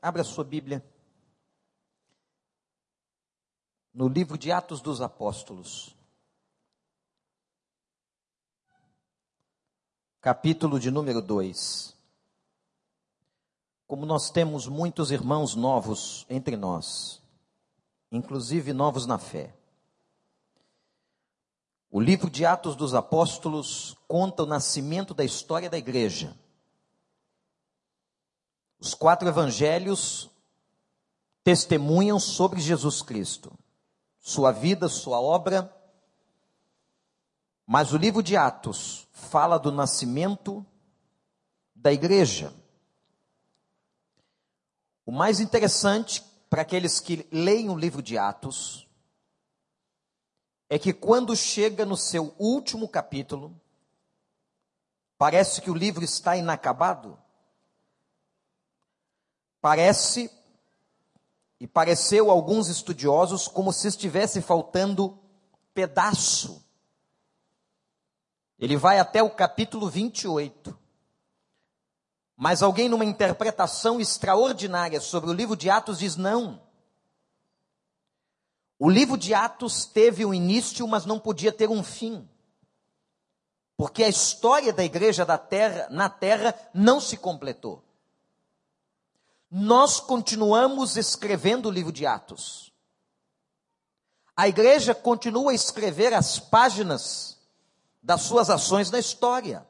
Abra sua Bíblia. No livro de Atos dos Apóstolos. Capítulo de número 2. Como nós temos muitos irmãos novos entre nós, inclusive novos na fé. O livro de Atos dos Apóstolos conta o nascimento da história da igreja os quatro evangelhos testemunham sobre Jesus Cristo, sua vida, sua obra, mas o livro de Atos fala do nascimento da igreja. O mais interessante para aqueles que leem o livro de Atos é que quando chega no seu último capítulo, parece que o livro está inacabado. Parece, e pareceu a alguns estudiosos, como se estivesse faltando pedaço. Ele vai até o capítulo 28. Mas alguém, numa interpretação extraordinária sobre o livro de Atos, diz: não. O livro de Atos teve um início, mas não podia ter um fim. Porque a história da igreja da terra, na terra não se completou nós continuamos escrevendo o livro de Atos. A igreja continua a escrever as páginas das suas ações na história.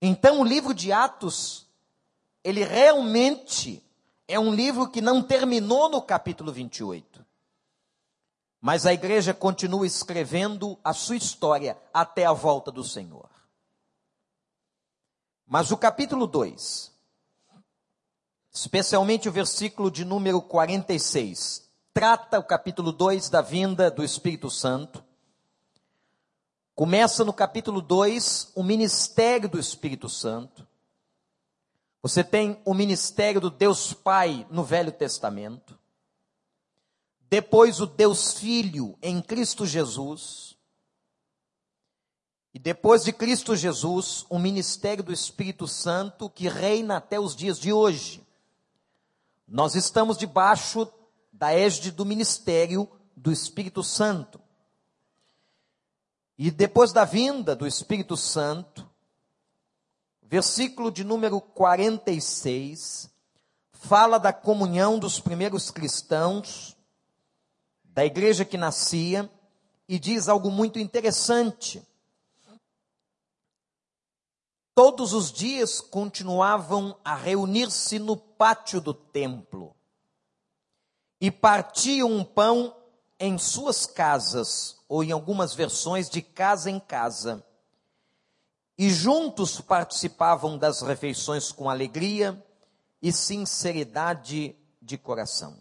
Então, o livro de Atos, ele realmente é um livro que não terminou no capítulo 28. Mas a igreja continua escrevendo a sua história até a volta do Senhor. Mas o capítulo 2 especialmente o versículo de número 46. Trata o capítulo 2 da vinda do Espírito Santo. Começa no capítulo 2 o ministério do Espírito Santo. Você tem o ministério do Deus Pai no Velho Testamento. Depois o Deus Filho em Cristo Jesus. E depois de Cristo Jesus, o ministério do Espírito Santo que reina até os dias de hoje. Nós estamos debaixo da égide do ministério do Espírito Santo. E depois da vinda do Espírito Santo, versículo de número 46, fala da comunhão dos primeiros cristãos, da igreja que nascia, e diz algo muito interessante todos os dias continuavam a reunir-se no pátio do templo e partiam um pão em suas casas, ou em algumas versões, de casa em casa. E juntos participavam das refeições com alegria e sinceridade de coração.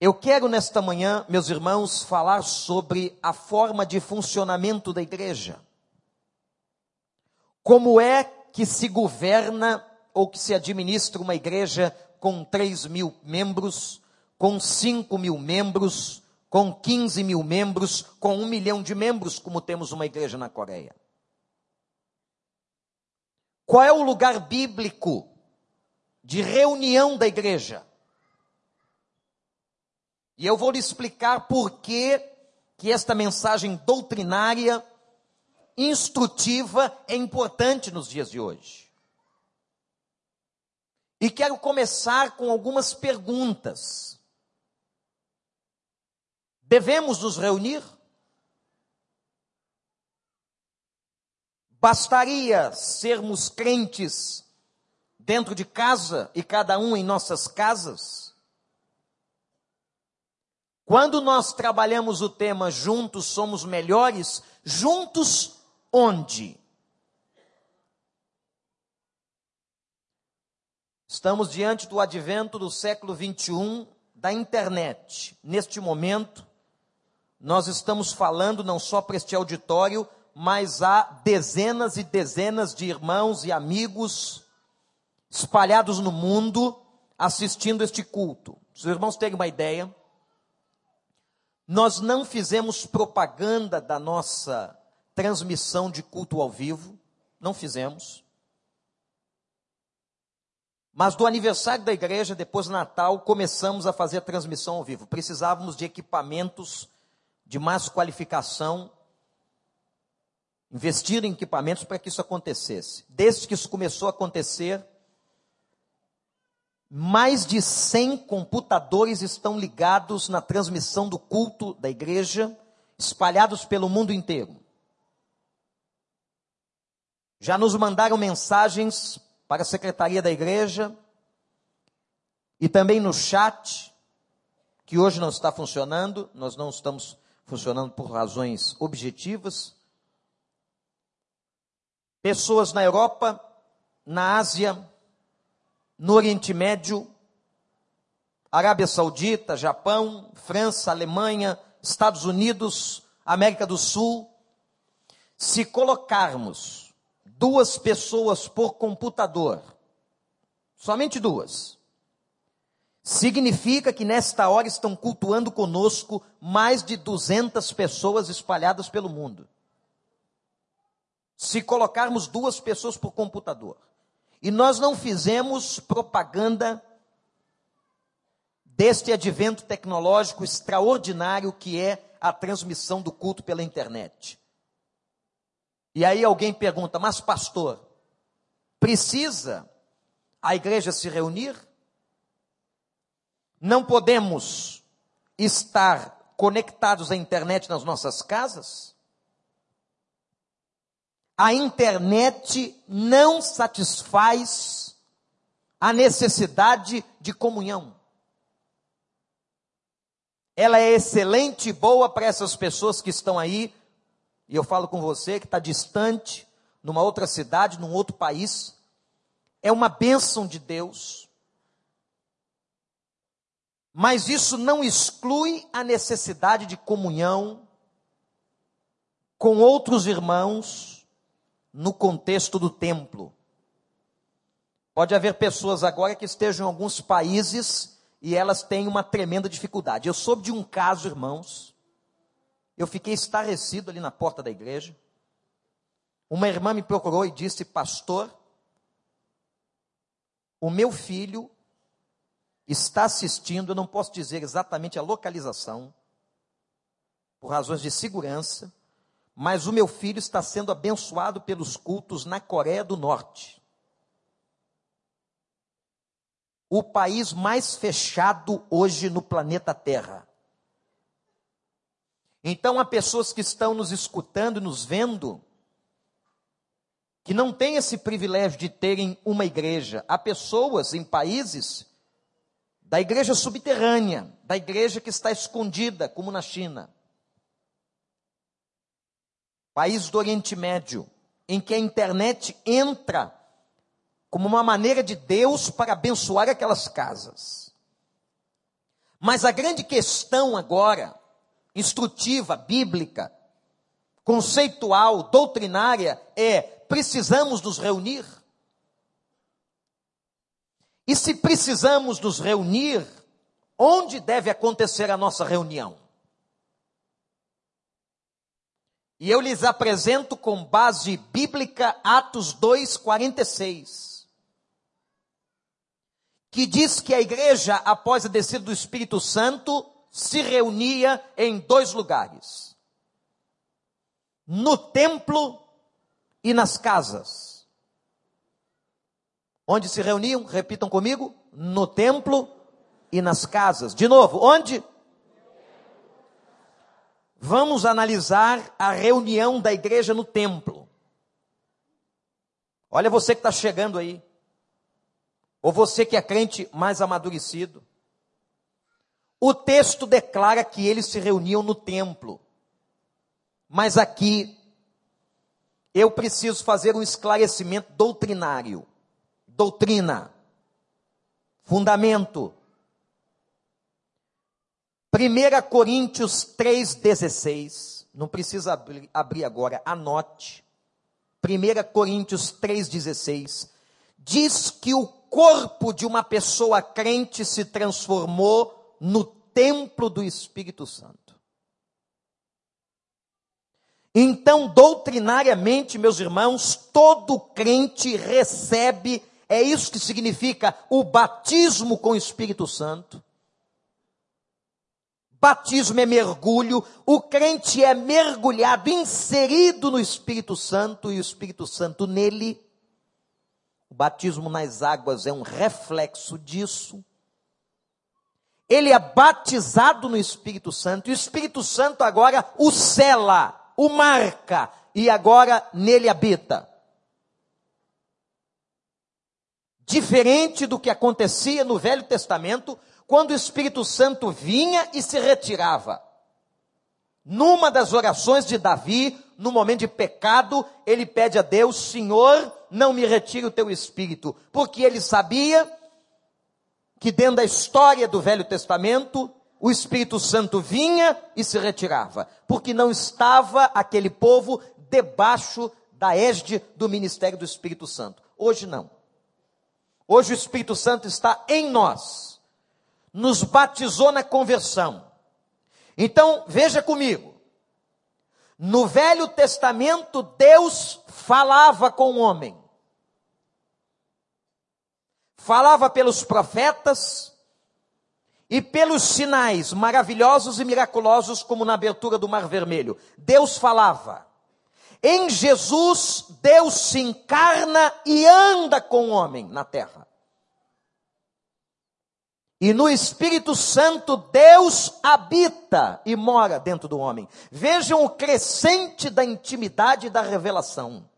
Eu quero nesta manhã, meus irmãos, falar sobre a forma de funcionamento da igreja. Como é que se governa ou que se administra uma igreja com 3 mil membros, com 5 mil membros, com 15 mil membros, com um milhão de membros, como temos uma igreja na Coreia? Qual é o lugar bíblico de reunião da igreja? E eu vou lhe explicar por que, que esta mensagem doutrinária instrutiva é importante nos dias de hoje. E quero começar com algumas perguntas. Devemos nos reunir? Bastaria sermos crentes dentro de casa e cada um em nossas casas? Quando nós trabalhamos o tema juntos somos melhores, juntos onde? Estamos diante do advento do século 21 da internet. Neste momento, nós estamos falando não só para este auditório, mas há dezenas e dezenas de irmãos e amigos espalhados no mundo assistindo este culto. Os irmãos terem uma ideia, nós não fizemos propaganda da nossa transmissão de culto ao vivo, não fizemos. Mas do aniversário da igreja, depois do Natal, começamos a fazer a transmissão ao vivo. Precisávamos de equipamentos de mais qualificação, investir em equipamentos para que isso acontecesse. Desde que isso começou a acontecer, mais de 100 computadores estão ligados na transmissão do culto da igreja, espalhados pelo mundo inteiro. Já nos mandaram mensagens para a secretaria da igreja e também no chat, que hoje não está funcionando, nós não estamos funcionando por razões objetivas. Pessoas na Europa, na Ásia, no Oriente Médio, Arábia Saudita, Japão, França, Alemanha, Estados Unidos, América do Sul, se colocarmos duas pessoas por computador, somente duas, significa que nesta hora estão cultuando conosco mais de 200 pessoas espalhadas pelo mundo. Se colocarmos duas pessoas por computador. E nós não fizemos propaganda deste advento tecnológico extraordinário que é a transmissão do culto pela internet. E aí alguém pergunta: "Mas pastor, precisa a igreja se reunir? Não podemos estar conectados à internet nas nossas casas?" a internet não satisfaz a necessidade de comunhão. Ela é excelente e boa para essas pessoas que estão aí, e eu falo com você que está distante, numa outra cidade, num outro país. É uma bênção de Deus. Mas isso não exclui a necessidade de comunhão com outros irmãos no contexto do templo. Pode haver pessoas agora que estejam em alguns países e elas têm uma tremenda dificuldade. Eu soube de um caso, irmãos, eu fiquei estarrecido ali na porta da igreja. Uma irmã me procurou e disse: Pastor, o meu filho está assistindo, eu não posso dizer exatamente a localização, por razões de segurança, mas o meu filho está sendo abençoado pelos cultos na Coreia do Norte. O país mais fechado hoje no planeta Terra. Então há pessoas que estão nos escutando, nos vendo, que não têm esse privilégio de terem uma igreja. Há pessoas em países da igreja subterrânea, da igreja que está escondida, como na China país do Oriente Médio, em que a internet entra como uma maneira de Deus para abençoar aquelas casas. Mas a grande questão agora, instrutiva, bíblica, conceitual, doutrinária, é: precisamos nos reunir? E se precisamos nos reunir, onde deve acontecer a nossa reunião? E eu lhes apresento com base bíblica Atos 2:46, que diz que a igreja após a descida do Espírito Santo se reunia em dois lugares: no templo e nas casas. Onde se reuniam? Repitam comigo: no templo e nas casas. De novo, onde? Vamos analisar a reunião da igreja no templo. Olha você que está chegando aí. Ou você que é crente mais amadurecido. O texto declara que eles se reuniam no templo. Mas aqui eu preciso fazer um esclarecimento doutrinário. Doutrina. Fundamento. 1 Coríntios 3,16, não precisa abrir, abrir agora, anote. 1 Coríntios 3,16, diz que o corpo de uma pessoa crente se transformou no templo do Espírito Santo. Então, doutrinariamente, meus irmãos, todo crente recebe É isso que significa o batismo com o Espírito Santo. Batismo é mergulho, o crente é mergulhado, inserido no Espírito Santo e o Espírito Santo nele. O batismo nas águas é um reflexo disso. Ele é batizado no Espírito Santo e o Espírito Santo agora o cela, o marca e agora nele habita. Diferente do que acontecia no Velho Testamento, quando o Espírito Santo vinha e se retirava. Numa das orações de Davi, no momento de pecado, ele pede a Deus: Senhor, não me retire o teu espírito, porque ele sabia que dentro da história do Velho Testamento, o Espírito Santo vinha e se retirava, porque não estava aquele povo debaixo da égide do ministério do Espírito Santo. Hoje não. Hoje o Espírito Santo está em nós, nos batizou na conversão. Então, veja comigo. No Velho Testamento, Deus falava com o homem. Falava pelos profetas e pelos sinais maravilhosos e miraculosos, como na abertura do Mar Vermelho. Deus falava. Em Jesus, Deus se encarna e anda com o homem na terra. E no Espírito Santo, Deus habita e mora dentro do homem. Vejam o crescente da intimidade e da revelação.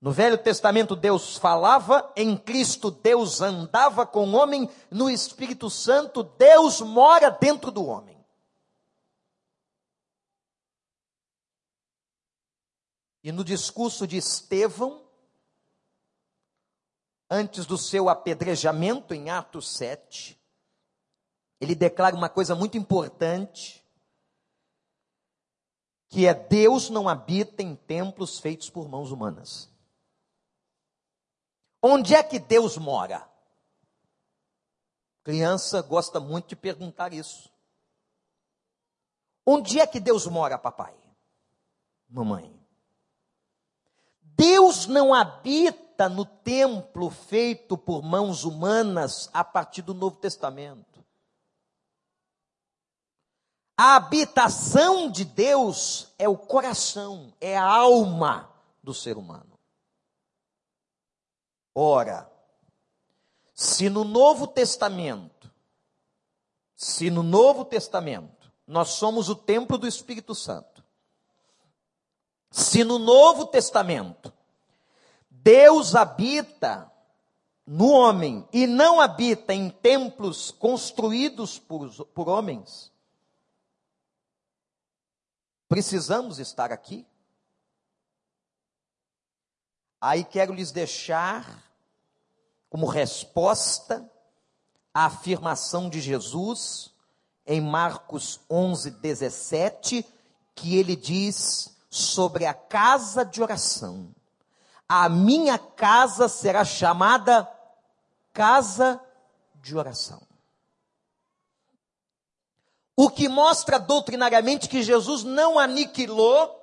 No Velho Testamento, Deus falava, em Cristo, Deus andava com o homem, no Espírito Santo, Deus mora dentro do homem. E no discurso de Estevão, antes do seu apedrejamento, em Atos 7, ele declara uma coisa muito importante, que é Deus não habita em templos feitos por mãos humanas. Onde é que Deus mora? Criança gosta muito de perguntar isso. Onde é que Deus mora, papai? Mamãe. Deus não habita no templo feito por mãos humanas a partir do Novo Testamento. A habitação de Deus é o coração, é a alma do ser humano. Ora, se no Novo Testamento, se no Novo Testamento nós somos o templo do Espírito Santo, se no Novo Testamento Deus habita no homem e não habita em templos construídos por, por homens, precisamos estar aqui. Aí quero lhes deixar como resposta a afirmação de Jesus em Marcos 11, 17, que ele diz: sobre a casa de oração. A minha casa será chamada casa de oração. O que mostra doutrinariamente que Jesus não aniquilou,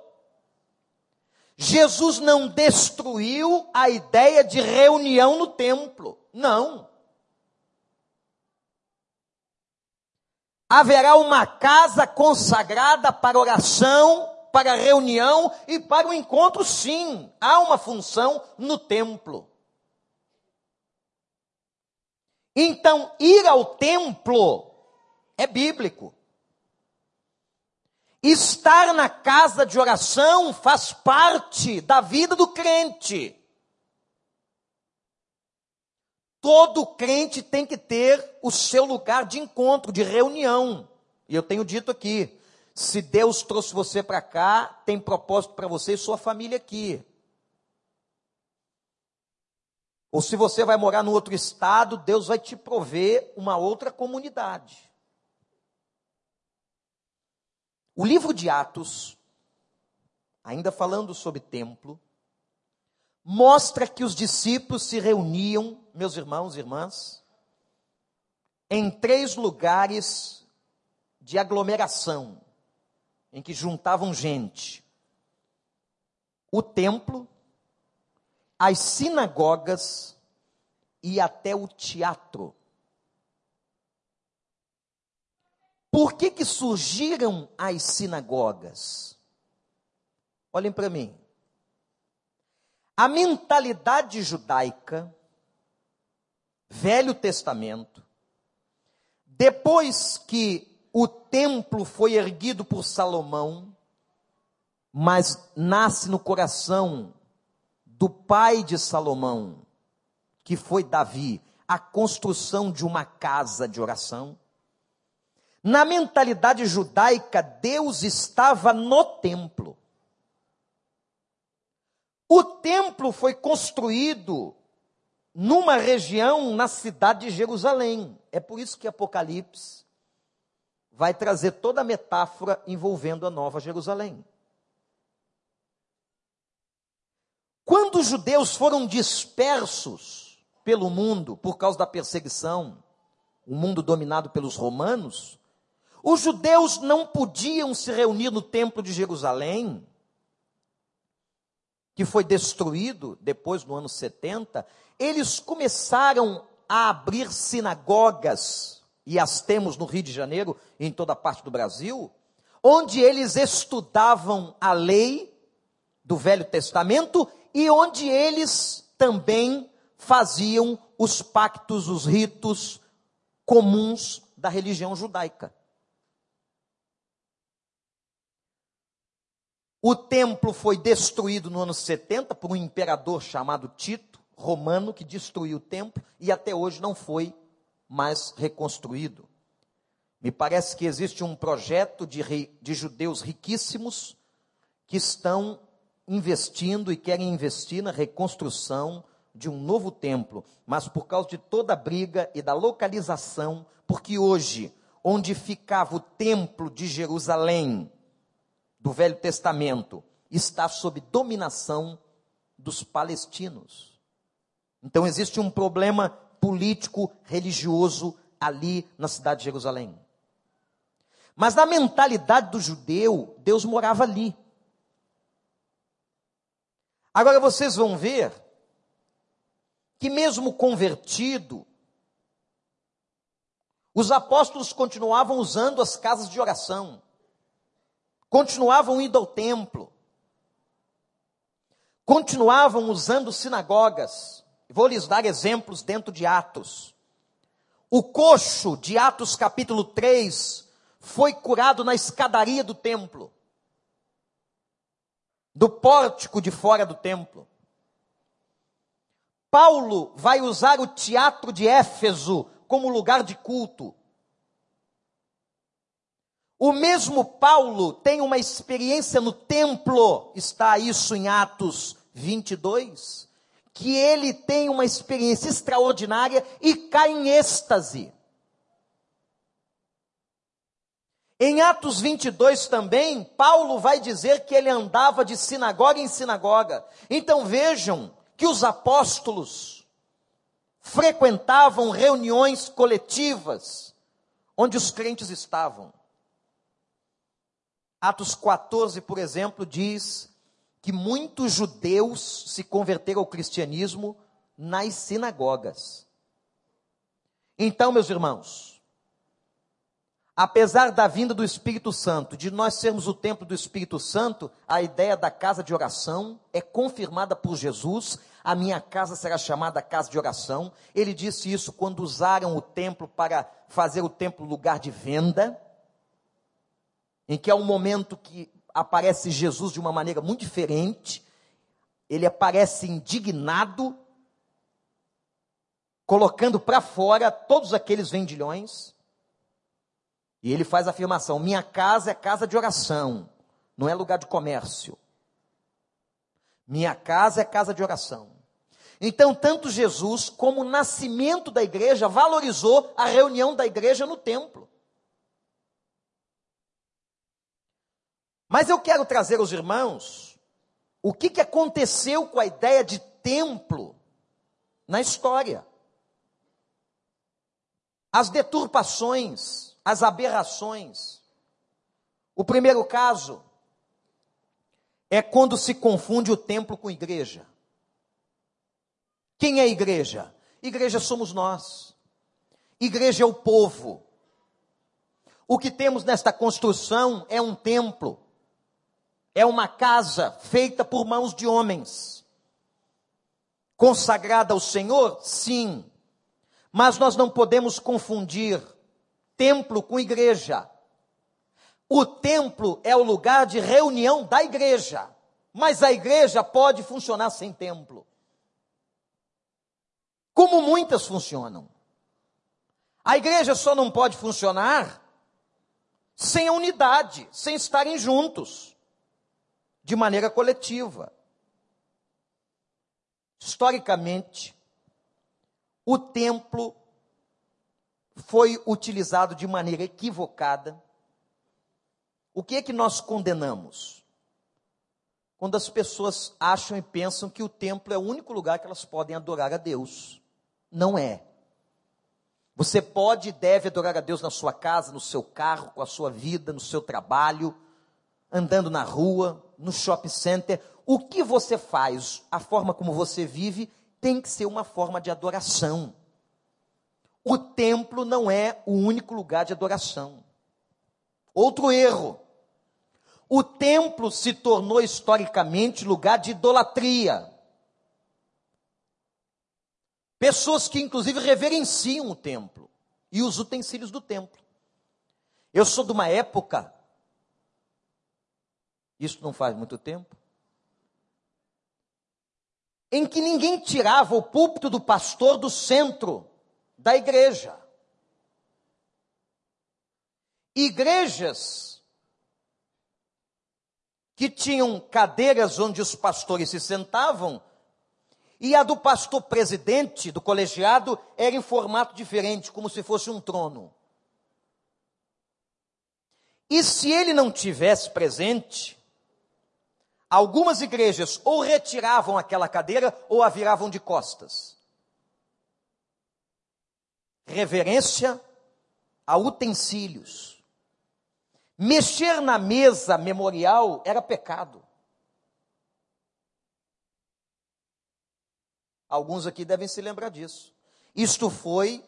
Jesus não destruiu a ideia de reunião no templo. Não. Haverá uma casa consagrada para oração para reunião e para o encontro, sim. Há uma função no templo. Então, ir ao templo é bíblico. Estar na casa de oração faz parte da vida do crente. Todo crente tem que ter o seu lugar de encontro, de reunião. E eu tenho dito aqui, se Deus trouxe você para cá, tem propósito para você e sua família aqui. Ou se você vai morar num outro estado, Deus vai te prover uma outra comunidade. O livro de Atos, ainda falando sobre templo, mostra que os discípulos se reuniam, meus irmãos e irmãs, em três lugares de aglomeração em que juntavam gente. O templo, as sinagogas e até o teatro. Por que, que surgiram as sinagogas? Olhem para mim. A mentalidade judaica, Velho Testamento, depois que o templo foi erguido por Salomão, mas nasce no coração do pai de Salomão, que foi Davi, a construção de uma casa de oração. Na mentalidade judaica, Deus estava no templo. O templo foi construído numa região na cidade de Jerusalém. É por isso que Apocalipse vai trazer toda a metáfora envolvendo a Nova Jerusalém. Quando os judeus foram dispersos pelo mundo por causa da perseguição, o mundo dominado pelos romanos, os judeus não podiam se reunir no templo de Jerusalém, que foi destruído depois no ano 70, eles começaram a abrir sinagogas, e as temos no Rio de Janeiro e em toda parte do Brasil, onde eles estudavam a lei do Velho Testamento e onde eles também faziam os pactos, os ritos comuns da religião judaica. O templo foi destruído no ano 70 por um imperador chamado Tito, romano, que destruiu o templo e até hoje não foi mais reconstruído. Me parece que existe um projeto de, de judeus riquíssimos que estão investindo e querem investir na reconstrução de um novo templo, mas por causa de toda a briga e da localização, porque hoje, onde ficava o templo de Jerusalém, do Velho Testamento está sob dominação dos palestinos. Então existe um problema político, religioso ali na cidade de Jerusalém. Mas na mentalidade do judeu, Deus morava ali. Agora vocês vão ver que, mesmo convertido, os apóstolos continuavam usando as casas de oração continuavam indo ao templo, continuavam usando sinagogas. Vou lhes dar exemplos dentro de Atos. O coxo de Atos capítulo 3 foi curado na escadaria do templo, do pórtico de fora do templo. Paulo vai usar o teatro de Éfeso como lugar de culto. O mesmo Paulo tem uma experiência no templo, está isso em Atos 22, que ele tem uma experiência extraordinária e cai em êxtase. Em Atos 22 também, Paulo vai dizer que ele andava de sinagoga em sinagoga. Então vejam que os apóstolos frequentavam reuniões coletivas onde os crentes estavam. Atos 14, por exemplo, diz que muitos judeus se converteram ao cristianismo nas sinagogas. Então, meus irmãos, apesar da vinda do Espírito Santo, de nós sermos o templo do Espírito Santo, a ideia da casa de oração é confirmada por Jesus. A minha casa será chamada casa de oração. Ele disse isso quando usaram o templo para fazer o templo lugar de venda em que é um momento que aparece Jesus de uma maneira muito diferente, ele aparece indignado, colocando para fora todos aqueles vendilhões, e ele faz a afirmação: minha casa é casa de oração, não é lugar de comércio. Minha casa é casa de oração. Então, tanto Jesus como o nascimento da igreja valorizou a reunião da igreja no templo. Mas eu quero trazer aos irmãos o que, que aconteceu com a ideia de templo na história. As deturpações, as aberrações. O primeiro caso é quando se confunde o templo com igreja. Quem é igreja? Igreja somos nós. Igreja é o povo. O que temos nesta construção é um templo, é uma casa feita por mãos de homens. Consagrada ao Senhor? Sim. Mas nós não podemos confundir templo com igreja. O templo é o lugar de reunião da igreja, mas a igreja pode funcionar sem templo. Como muitas funcionam. A igreja só não pode funcionar sem a unidade, sem estarem juntos, de maneira coletiva. Historicamente, o templo foi utilizado de maneira equivocada. O que é que nós condenamos? Quando as pessoas acham e pensam que o templo é o único lugar que elas podem adorar a Deus. Não é. Você pode e deve adorar a Deus na sua casa, no seu carro, com a sua vida, no seu trabalho, andando na rua, no shopping center. O que você faz, a forma como você vive, tem que ser uma forma de adoração. O templo não é o único lugar de adoração. Outro erro. O templo se tornou historicamente lugar de idolatria. Pessoas que, inclusive, reverenciam o templo e os utensílios do templo. Eu sou de uma época, isso não faz muito tempo, em que ninguém tirava o púlpito do pastor do centro da igreja. Igrejas que tinham cadeiras onde os pastores se sentavam e a do pastor presidente do colegiado era em formato diferente, como se fosse um trono. E se ele não tivesse presente, algumas igrejas ou retiravam aquela cadeira ou a viravam de costas. Reverência a utensílios. Mexer na mesa memorial era pecado. Alguns aqui devem se lembrar disso. Isto foi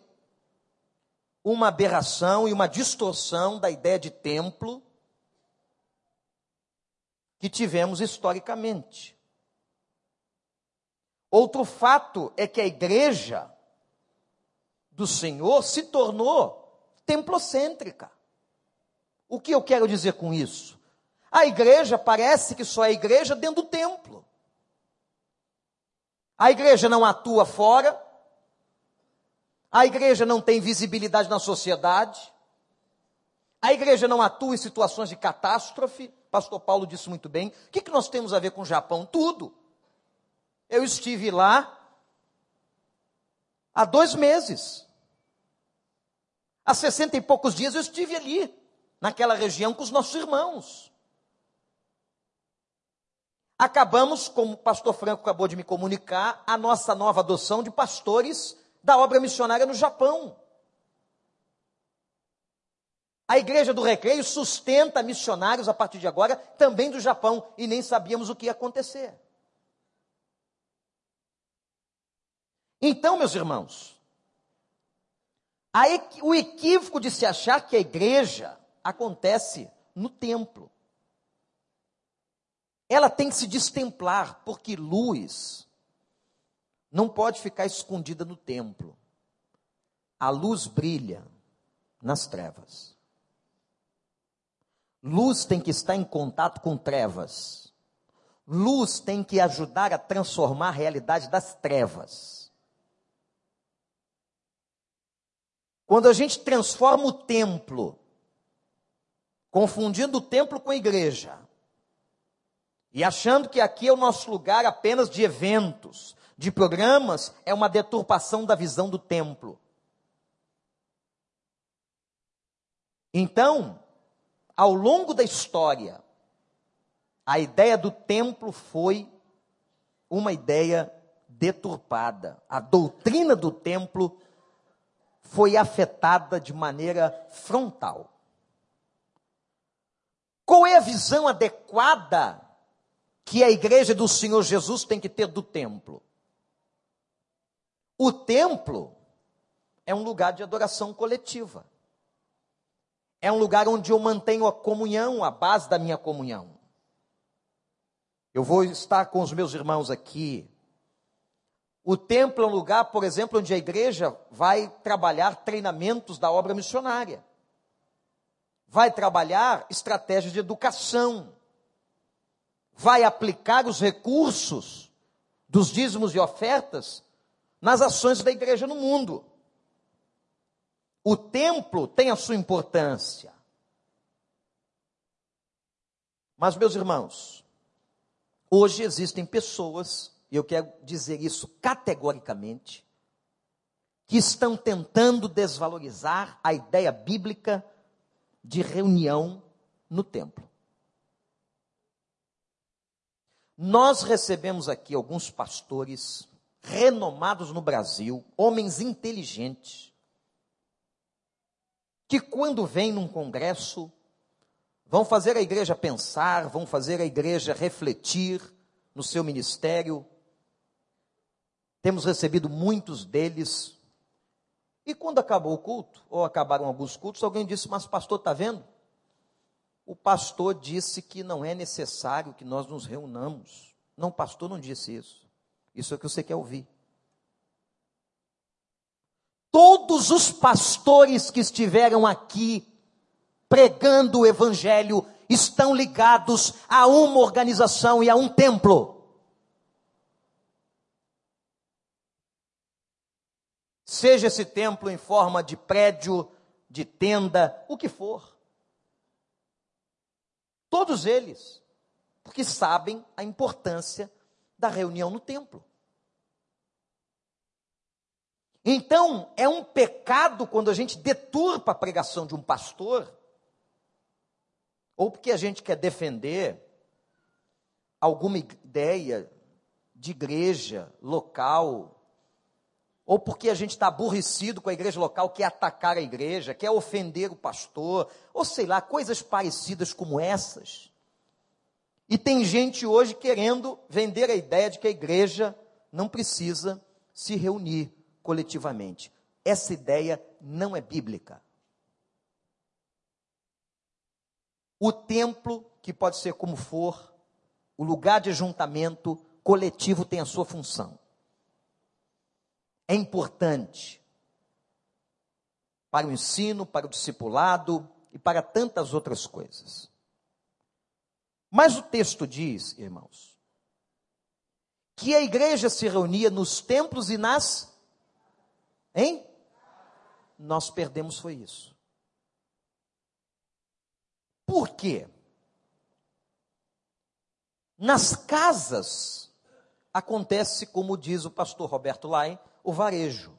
uma aberração e uma distorção da ideia de templo que tivemos historicamente. Outro fato é que a igreja do Senhor se tornou templocêntrica. O que eu quero dizer com isso? A igreja parece que só é igreja dentro do templo. A igreja não atua fora. A igreja não tem visibilidade na sociedade. A igreja não atua em situações de catástrofe. Pastor Paulo disse muito bem. O que, que nós temos a ver com o Japão? Tudo. Eu estive lá há dois meses. Há sessenta e poucos dias eu estive ali, naquela região, com os nossos irmãos. Acabamos, como o pastor Franco acabou de me comunicar, a nossa nova adoção de pastores da obra missionária no Japão. A igreja do Recreio sustenta missionários a partir de agora, também do Japão, e nem sabíamos o que ia acontecer. Então, meus irmãos, o equívoco de se achar que a igreja acontece no templo ela tem que se destemplar, porque luz não pode ficar escondida no templo. A luz brilha nas trevas. Luz tem que estar em contato com trevas. Luz tem que ajudar a transformar a realidade das trevas. Quando a gente transforma o templo, confundindo o templo com a igreja, e achando que aqui é o nosso lugar apenas de eventos, de programas, é uma deturpação da visão do templo. Então, ao longo da história, a ideia do templo foi uma ideia deturpada. A doutrina do templo foi afetada de maneira frontal. Qual é a visão adequada que a igreja do Senhor Jesus tem que ter do templo. O templo é um lugar de adoração coletiva. É um lugar onde eu mantenho a comunhão, a base da minha comunhão. Eu vou estar com os meus irmãos aqui. O templo é um lugar, por exemplo, onde a igreja vai trabalhar treinamentos da obra missionária. Vai trabalhar estratégias de educação. Vai aplicar os recursos dos dízimos e ofertas nas ações da igreja no mundo. O templo tem a sua importância. Mas, meus irmãos, hoje existem pessoas, e eu quero dizer isso categoricamente, que estão tentando desvalorizar a ideia bíblica de reunião no templo. Nós recebemos aqui alguns pastores renomados no Brasil, homens inteligentes, que quando vêm num congresso, vão fazer a igreja pensar, vão fazer a igreja refletir no seu ministério. Temos recebido muitos deles. E quando acabou o culto, ou acabaram alguns cultos, alguém disse: Mas, pastor, está vendo? O pastor disse que não é necessário que nós nos reunamos. Não, pastor não disse isso. Isso é o que você quer ouvir. Todos os pastores que estiveram aqui pregando o evangelho estão ligados a uma organização e a um templo. Seja esse templo em forma de prédio, de tenda, o que for. Todos eles, porque sabem a importância da reunião no templo. Então, é um pecado quando a gente deturpa a pregação de um pastor, ou porque a gente quer defender alguma ideia de igreja local, ou porque a gente está aborrecido com a igreja local, quer atacar a igreja, quer ofender o pastor, ou sei lá, coisas parecidas como essas. E tem gente hoje querendo vender a ideia de que a igreja não precisa se reunir coletivamente. Essa ideia não é bíblica. O templo, que pode ser como for, o lugar de ajuntamento coletivo tem a sua função. É importante para o ensino, para o discipulado e para tantas outras coisas. Mas o texto diz, irmãos, que a igreja se reunia nos templos e nas Hein? Nós perdemos foi isso. Por quê? Nas casas acontece, como diz o pastor Roberto Lai, o varejo.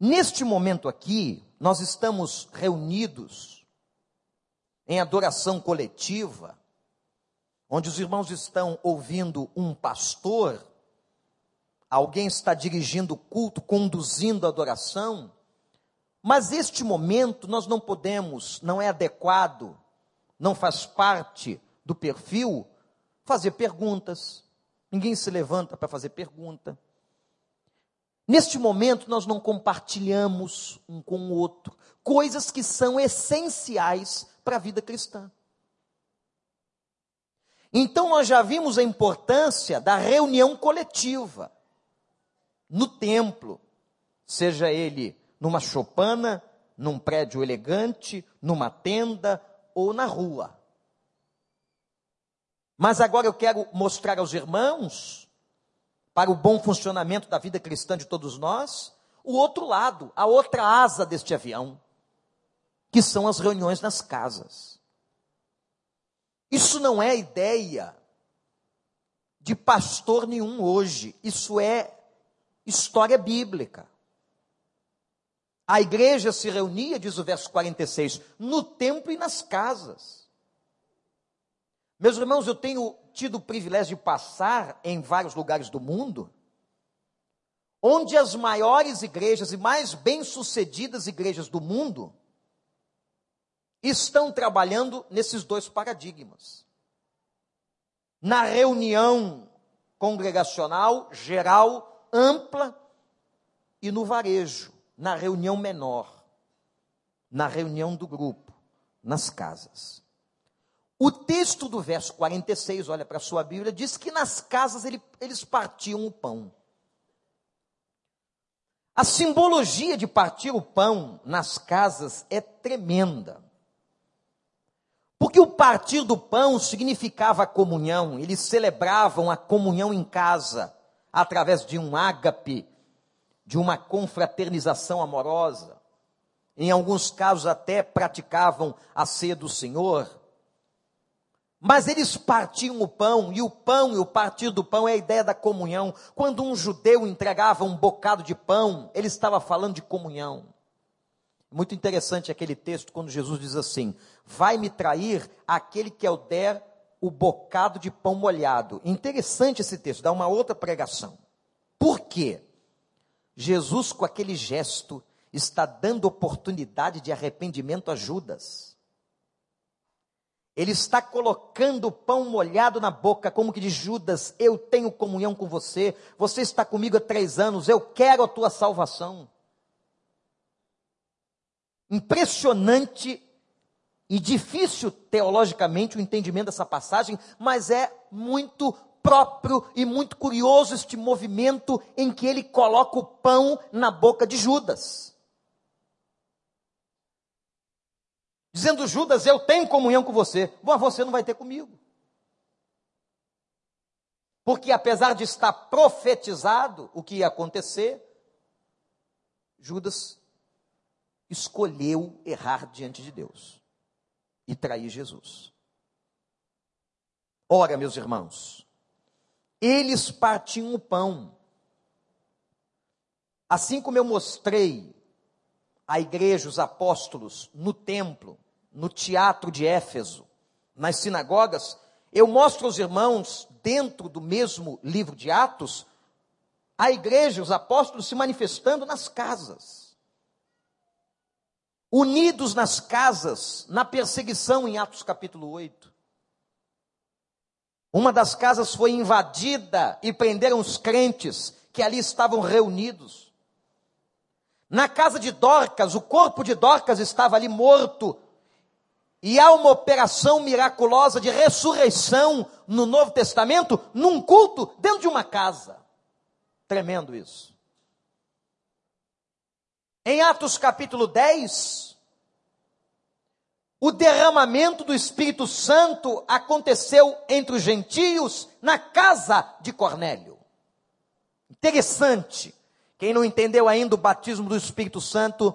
Neste momento aqui, nós estamos reunidos em adoração coletiva, onde os irmãos estão ouvindo um pastor alguém está dirigindo o culto, conduzindo a adoração, mas este momento nós não podemos, não é adequado, não faz parte do perfil fazer perguntas. Ninguém se levanta para fazer pergunta. Neste momento nós não compartilhamos um com o outro coisas que são essenciais para a vida cristã. Então nós já vimos a importância da reunião coletiva no templo, seja ele numa chopana, num prédio elegante, numa tenda ou na rua. Mas agora eu quero mostrar aos irmãos, para o bom funcionamento da vida cristã de todos nós, o outro lado, a outra asa deste avião, que são as reuniões nas casas. Isso não é ideia de pastor nenhum hoje, isso é história bíblica. A igreja se reunia, diz o verso 46, no templo e nas casas. Meus irmãos, eu tenho tido o privilégio de passar em vários lugares do mundo, onde as maiores igrejas e mais bem-sucedidas igrejas do mundo estão trabalhando nesses dois paradigmas. Na reunião congregacional, geral, ampla e no varejo, na reunião menor, na reunião do grupo, nas casas. O texto do verso 46, olha para a sua Bíblia, diz que nas casas ele, eles partiam o pão. A simbologia de partir o pão nas casas é tremenda. Porque o partir do pão significava a comunhão, eles celebravam a comunhão em casa, através de um ágape, de uma confraternização amorosa. Em alguns casos até praticavam a ceia do Senhor. Mas eles partiam o pão, e o pão e o partir do pão é a ideia da comunhão. Quando um judeu entregava um bocado de pão, ele estava falando de comunhão. Muito interessante aquele texto quando Jesus diz assim: Vai me trair aquele que eu der o bocado de pão molhado. Interessante esse texto, dá uma outra pregação. Por quê? Jesus, com aquele gesto, está dando oportunidade de arrependimento a Judas. Ele está colocando o pão molhado na boca, como que de Judas: Eu tenho comunhão com você, você está comigo há três anos, eu quero a tua salvação. Impressionante e difícil teologicamente o entendimento dessa passagem, mas é muito próprio e muito curioso este movimento em que ele coloca o pão na boca de Judas. Dizendo, Judas, eu tenho comunhão com você, mas você não vai ter comigo. Porque apesar de estar profetizado o que ia acontecer, Judas escolheu errar diante de Deus e trair Jesus. Ora, meus irmãos, eles partiam o pão. Assim como eu mostrei a igreja, os apóstolos, no templo, no teatro de Éfeso, nas sinagogas, eu mostro aos irmãos, dentro do mesmo livro de Atos, a igreja, os apóstolos se manifestando nas casas. Unidos nas casas, na perseguição em Atos capítulo 8. Uma das casas foi invadida e prenderam os crentes que ali estavam reunidos. Na casa de Dorcas, o corpo de Dorcas estava ali morto. E há uma operação miraculosa de ressurreição no Novo Testamento, num culto, dentro de uma casa. Tremendo isso. Em Atos capítulo 10, o derramamento do Espírito Santo aconteceu entre os gentios na casa de Cornélio. Interessante. Quem não entendeu ainda o batismo do Espírito Santo,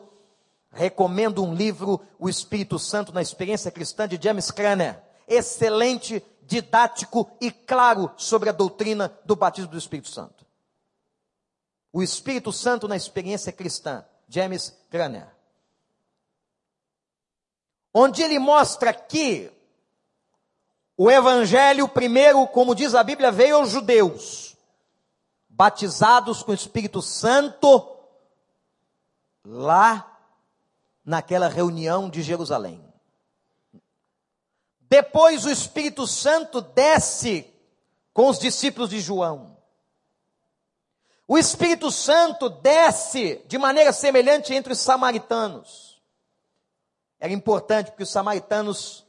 recomendo um livro, O Espírito Santo na Experiência Cristã, de James Cranner. Excelente, didático e claro sobre a doutrina do batismo do Espírito Santo. O Espírito Santo na Experiência Cristã, James Cranner onde ele mostra que o evangelho, primeiro, como diz a Bíblia, veio aos judeus, batizados com o Espírito Santo, lá naquela reunião de Jerusalém. Depois o Espírito Santo desce com os discípulos de João. O Espírito Santo desce de maneira semelhante entre os samaritanos. Era importante porque os samaritanos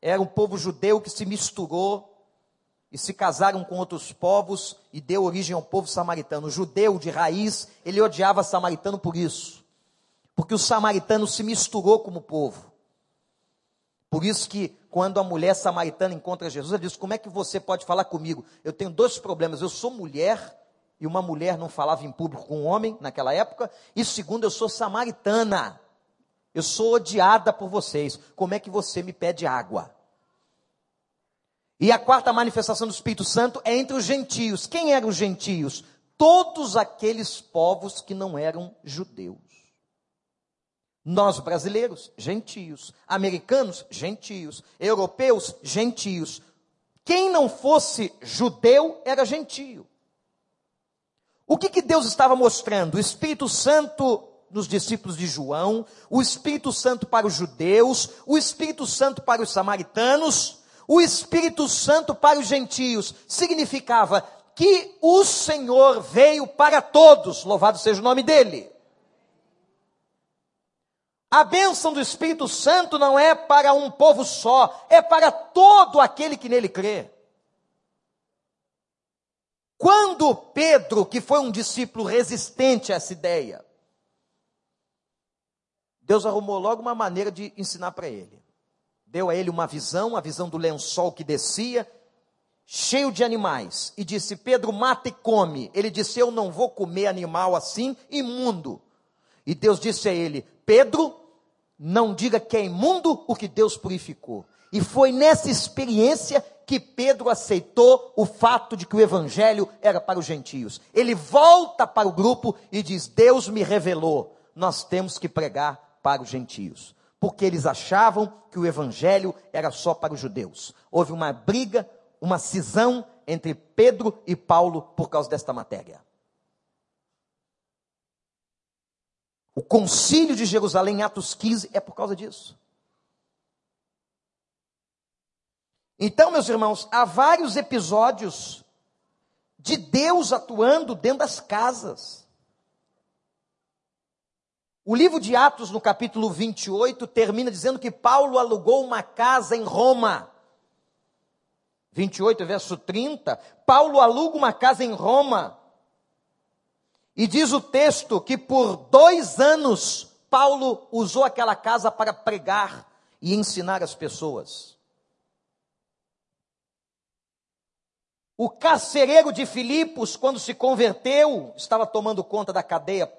eram um povo judeu que se misturou e se casaram com outros povos e deu origem ao povo samaritano. O judeu de raiz, ele odiava samaritano por isso. Porque o samaritano se misturou como povo. Por isso que quando a mulher samaritana encontra Jesus, ela diz: Como é que você pode falar comigo? Eu tenho dois problemas. Eu sou mulher, e uma mulher não falava em público com um homem naquela época. E segundo, eu sou samaritana. Eu sou odiada por vocês. Como é que você me pede água? E a quarta manifestação do Espírito Santo é entre os gentios. Quem eram os gentios? Todos aqueles povos que não eram judeus. Nós brasileiros, gentios. Americanos, gentios. Europeus, gentios. Quem não fosse judeu era gentio. O que, que Deus estava mostrando? O Espírito Santo nos discípulos de João, o Espírito Santo para os judeus, o Espírito Santo para os samaritanos, o Espírito Santo para os gentios. Significava que o Senhor veio para todos, louvado seja o nome dele. A bênção do Espírito Santo não é para um povo só, é para todo aquele que nele crê. Quando Pedro, que foi um discípulo resistente a essa ideia, Deus arrumou logo uma maneira de ensinar para ele. Deu a ele uma visão, a visão do lençol que descia, cheio de animais, e disse: Pedro, mata e come. Ele disse: Eu não vou comer animal assim, imundo. E Deus disse a ele: Pedro, não diga que é imundo o que Deus purificou. E foi nessa experiência que Pedro aceitou o fato de que o evangelho era para os gentios. Ele volta para o grupo e diz: Deus me revelou, nós temos que pregar para os gentios. Porque eles achavam que o evangelho era só para os judeus. Houve uma briga, uma cisão entre Pedro e Paulo por causa desta matéria. O concílio de Jerusalém, Atos 15, é por causa disso. Então, meus irmãos, há vários episódios de Deus atuando dentro das casas. O livro de Atos, no capítulo 28, termina dizendo que Paulo alugou uma casa em Roma. 28, verso 30. Paulo aluga uma casa em Roma. E diz o texto que por dois anos Paulo usou aquela casa para pregar e ensinar as pessoas. O carcereiro de Filipos, quando se converteu, estava tomando conta da cadeia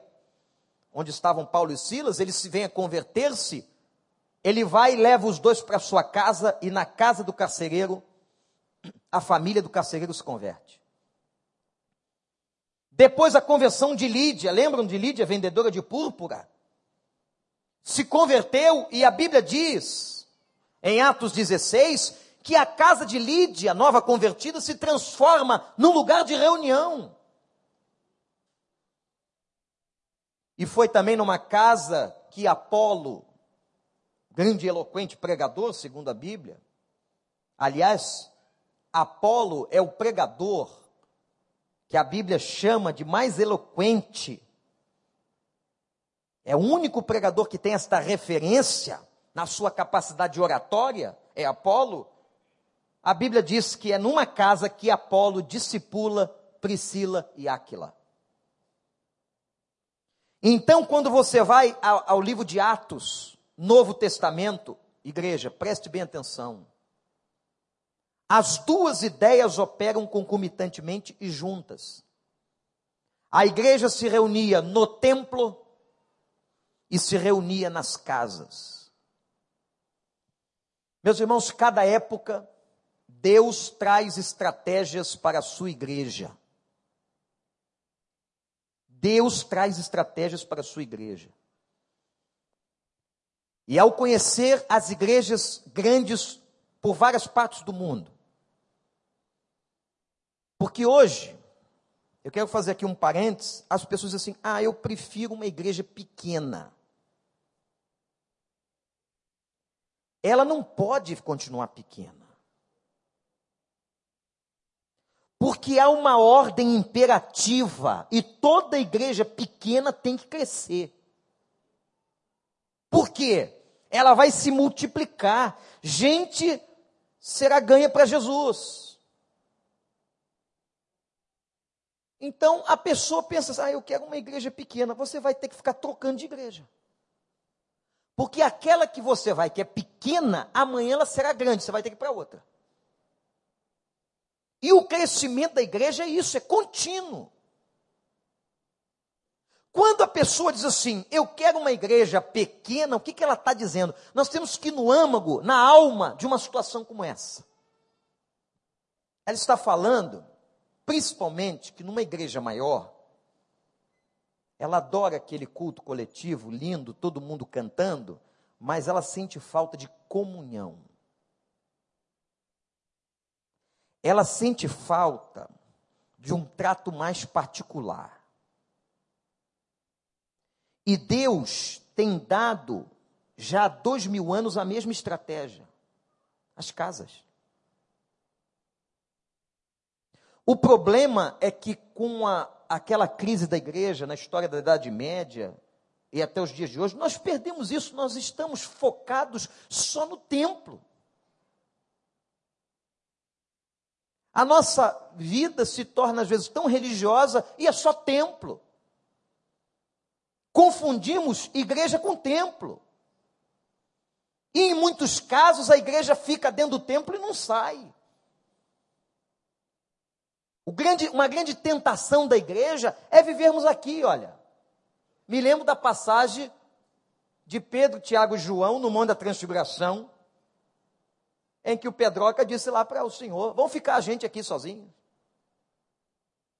onde estavam Paulo e Silas, ele se vem a converter-se, ele vai e leva os dois para sua casa, e na casa do carcereiro, a família do carcereiro se converte. Depois a conversão de Lídia, lembram de Lídia, vendedora de púrpura? Se converteu e a Bíblia diz, em Atos 16, que a casa de Lídia, nova convertida, se transforma num lugar de reunião. E foi também numa casa que Apolo, grande e eloquente pregador, segundo a Bíblia, aliás, Apolo é o pregador que a Bíblia chama de mais eloquente, é o único pregador que tem esta referência na sua capacidade de oratória, é Apolo. A Bíblia diz que é numa casa que Apolo discipula Priscila e Áquila. Então, quando você vai ao, ao livro de Atos, Novo Testamento, igreja, preste bem atenção. As duas ideias operam concomitantemente e juntas. A igreja se reunia no templo e se reunia nas casas. Meus irmãos, cada época, Deus traz estratégias para a sua igreja. Deus traz estratégias para a sua igreja. E ao conhecer as igrejas grandes por várias partes do mundo, porque hoje, eu quero fazer aqui um parênteses, as pessoas dizem assim: ah, eu prefiro uma igreja pequena. Ela não pode continuar pequena. Porque há uma ordem imperativa e toda igreja pequena tem que crescer. Por quê? Ela vai se multiplicar. Gente será ganha para Jesus. Então a pessoa pensa assim, ah, eu quero uma igreja pequena. Você vai ter que ficar trocando de igreja. Porque aquela que você vai, que é pequena, amanhã ela será grande, você vai ter que ir para outra. E o crescimento da igreja é isso, é contínuo. Quando a pessoa diz assim, eu quero uma igreja pequena, o que, que ela está dizendo? Nós temos que ir no âmago, na alma de uma situação como essa. Ela está falando Principalmente que numa igreja maior, ela adora aquele culto coletivo lindo, todo mundo cantando, mas ela sente falta de comunhão. Ela sente falta de um trato mais particular. E Deus tem dado já há dois mil anos a mesma estratégia: as casas. O problema é que com a, aquela crise da igreja na história da Idade Média e até os dias de hoje, nós perdemos isso, nós estamos focados só no templo. A nossa vida se torna às vezes tão religiosa e é só templo. Confundimos igreja com templo. E em muitos casos a igreja fica dentro do templo e não sai. Grande, uma grande tentação da igreja é vivermos aqui, olha. Me lembro da passagem de Pedro, Tiago e João no Monte da Transfiguração, em que o Pedroca disse lá para o Senhor: Vamos ficar a gente aqui sozinhos.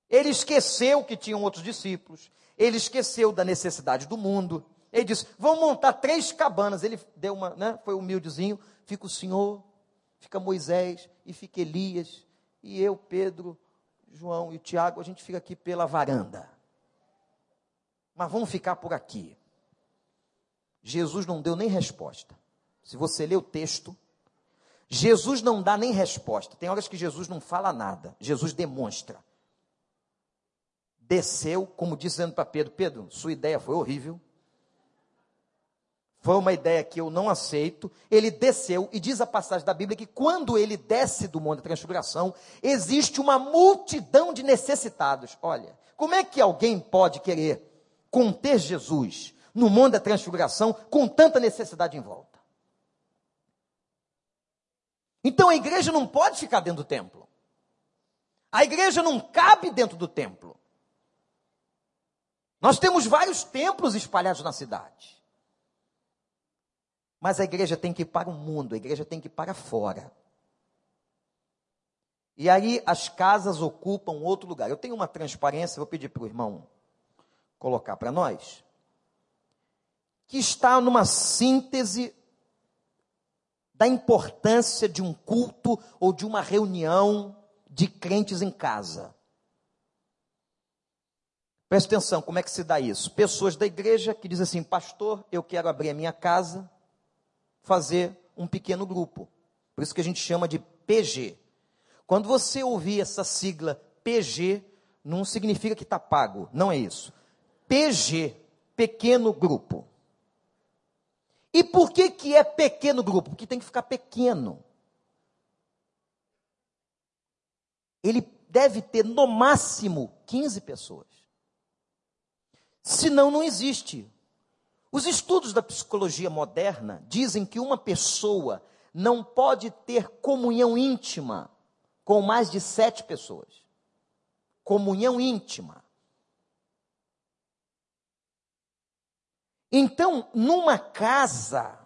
Ele esqueceu que tinham outros discípulos, ele esqueceu da necessidade do mundo. Ele disse: Vamos montar três cabanas. Ele deu uma, né, foi humildezinho. Fica o Senhor, fica Moisés e fica Elias e eu, Pedro, João e Tiago, a gente fica aqui pela varanda. Mas vamos ficar por aqui. Jesus não deu nem resposta. Se você ler o texto, Jesus não dá nem resposta. Tem horas que Jesus não fala nada. Jesus demonstra. Desceu, como dizendo para Pedro: Pedro, sua ideia foi horrível foi uma ideia que eu não aceito. Ele desceu e diz a passagem da Bíblia que quando ele desce do Monte da Transfiguração, existe uma multidão de necessitados. Olha, como é que alguém pode querer conter Jesus no Monte da Transfiguração com tanta necessidade em volta? Então a igreja não pode ficar dentro do templo. A igreja não cabe dentro do templo. Nós temos vários templos espalhados na cidade. Mas a igreja tem que ir para o mundo, a igreja tem que ir para fora. E aí as casas ocupam outro lugar. Eu tenho uma transparência, vou pedir para o irmão colocar para nós, que está numa síntese da importância de um culto ou de uma reunião de crentes em casa. Preste atenção, como é que se dá isso? Pessoas da igreja que dizem assim, pastor, eu quero abrir a minha casa fazer um pequeno grupo. Por isso que a gente chama de PG. Quando você ouvir essa sigla PG, não significa que está pago, não é isso. PG, pequeno grupo. E por que, que é pequeno grupo? Porque tem que ficar pequeno. Ele deve ter no máximo 15 pessoas. Senão, não existe. Os estudos da psicologia moderna dizem que uma pessoa não pode ter comunhão íntima com mais de sete pessoas. Comunhão íntima. Então, numa casa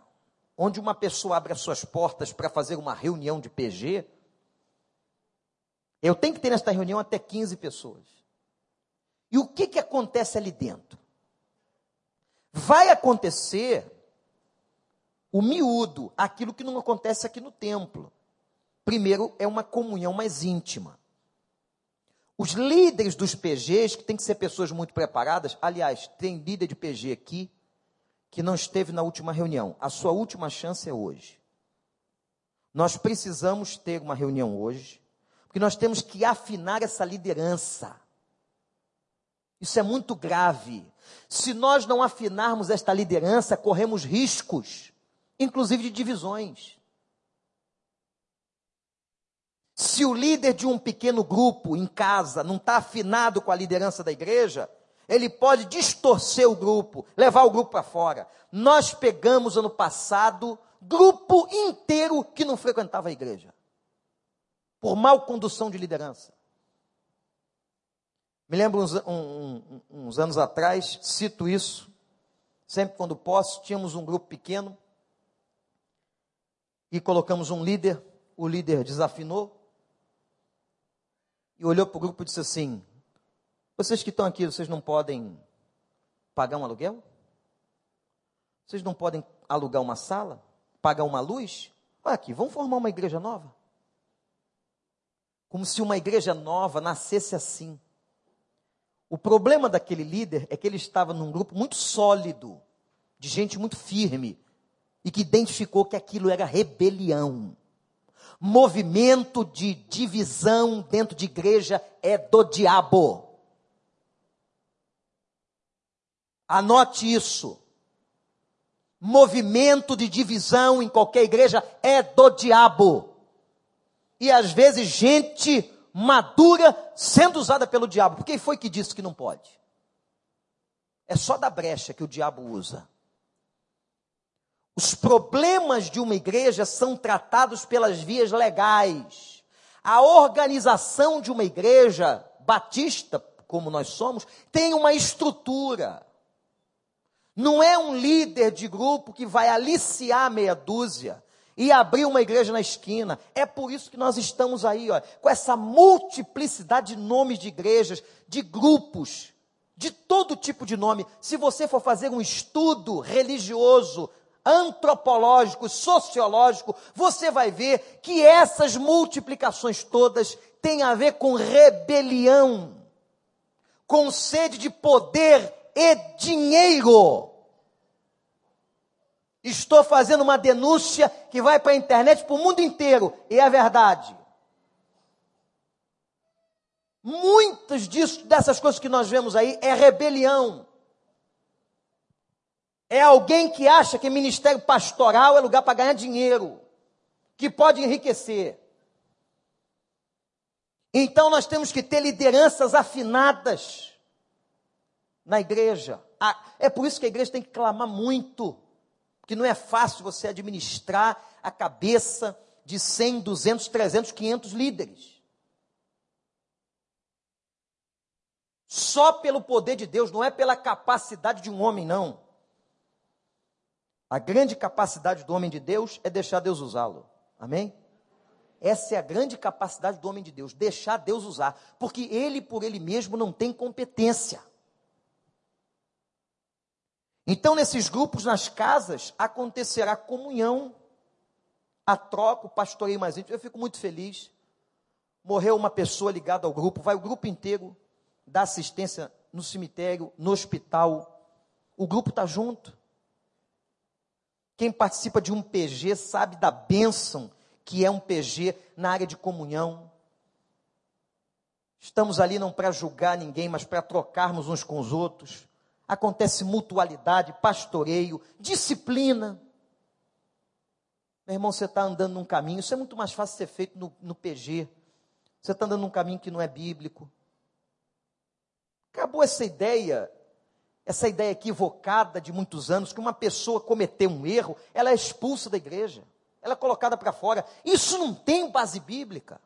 onde uma pessoa abre as suas portas para fazer uma reunião de PG, eu tenho que ter nesta reunião até 15 pessoas. E o que, que acontece ali dentro? vai acontecer o miúdo, aquilo que não acontece aqui no templo. Primeiro, é uma comunhão mais íntima. Os líderes dos PGs, que tem que ser pessoas muito preparadas, aliás, tem líder de PG aqui que não esteve na última reunião. A sua última chance é hoje. Nós precisamos ter uma reunião hoje, porque nós temos que afinar essa liderança. Isso é muito grave. Se nós não afinarmos esta liderança, corremos riscos, inclusive de divisões. Se o líder de um pequeno grupo em casa não está afinado com a liderança da igreja, ele pode distorcer o grupo, levar o grupo para fora. Nós pegamos ano passado grupo inteiro que não frequentava a igreja, por mal condução de liderança. Me lembro uns, um, uns anos atrás, cito isso, sempre quando posso, tínhamos um grupo pequeno e colocamos um líder, o líder desafinou e olhou para o grupo e disse assim: Vocês que estão aqui, vocês não podem pagar um aluguel? Vocês não podem alugar uma sala? Pagar uma luz? Olha aqui, vamos formar uma igreja nova? Como se uma igreja nova nascesse assim. O problema daquele líder é que ele estava num grupo muito sólido, de gente muito firme, e que identificou que aquilo era rebelião. Movimento de divisão dentro de igreja é do diabo. Anote isso. Movimento de divisão em qualquer igreja é do diabo. E às vezes gente madura sendo usada pelo diabo. Por quem foi que disse que não pode? É só da brecha que o diabo usa. Os problemas de uma igreja são tratados pelas vias legais. A organização de uma igreja batista, como nós somos, tem uma estrutura. Não é um líder de grupo que vai aliciar meia dúzia e abrir uma igreja na esquina. É por isso que nós estamos aí, ó, com essa multiplicidade de nomes de igrejas, de grupos, de todo tipo de nome. Se você for fazer um estudo religioso antropológico, sociológico, você vai ver que essas multiplicações todas têm a ver com rebelião, com sede de poder e dinheiro. Estou fazendo uma denúncia que vai para a internet para o mundo inteiro, e é verdade. Muitas disso, dessas coisas que nós vemos aí é rebelião. É alguém que acha que ministério pastoral é lugar para ganhar dinheiro, que pode enriquecer. Então nós temos que ter lideranças afinadas na igreja. Ah, é por isso que a igreja tem que clamar muito, porque não é fácil você administrar a cabeça de 100, 200, 300, 500 líderes. Só pelo poder de Deus, não é pela capacidade de um homem, não. A grande capacidade do homem de Deus é deixar Deus usá-lo. Amém? Essa é a grande capacidade do homem de Deus, deixar Deus usar, porque ele por ele mesmo não tem competência. Então, nesses grupos, nas casas, acontecerá comunhão, a troca, o pastoreio mais íntimo. Eu fico muito feliz. Morreu uma pessoa ligada ao grupo, vai o grupo inteiro dar assistência no cemitério, no hospital. O grupo está junto. Quem participa de um PG sabe da bênção que é um PG na área de comunhão. Estamos ali não para julgar ninguém, mas para trocarmos uns com os outros. Acontece mutualidade, pastoreio, disciplina. Meu irmão, você está andando num caminho, isso é muito mais fácil ser feito no, no PG. Você está andando num caminho que não é bíblico. Acabou essa ideia essa ideia equivocada de muitos anos, que uma pessoa cometeu um erro, ela é expulsa da igreja, ela é colocada para fora. Isso não tem base bíblica.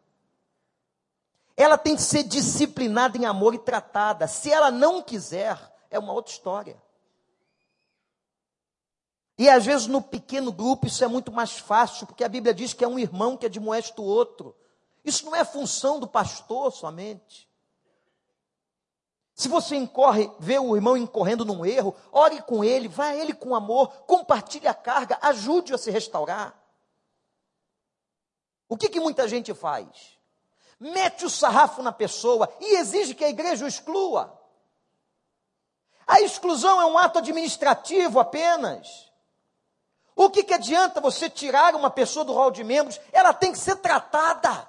Ela tem que ser disciplinada em amor e tratada. Se ela não quiser, é uma outra história. E às vezes no pequeno grupo isso é muito mais fácil, porque a Bíblia diz que é um irmão que admoesta o outro. Isso não é função do pastor somente. Se você incorre, vê o irmão incorrendo num erro, ore com ele, vá a ele com amor, compartilhe a carga, ajude-o a se restaurar. O que, que muita gente faz? Mete o sarrafo na pessoa e exige que a igreja o exclua. A exclusão é um ato administrativo apenas. O que, que adianta você tirar uma pessoa do rol de membros? Ela tem que ser tratada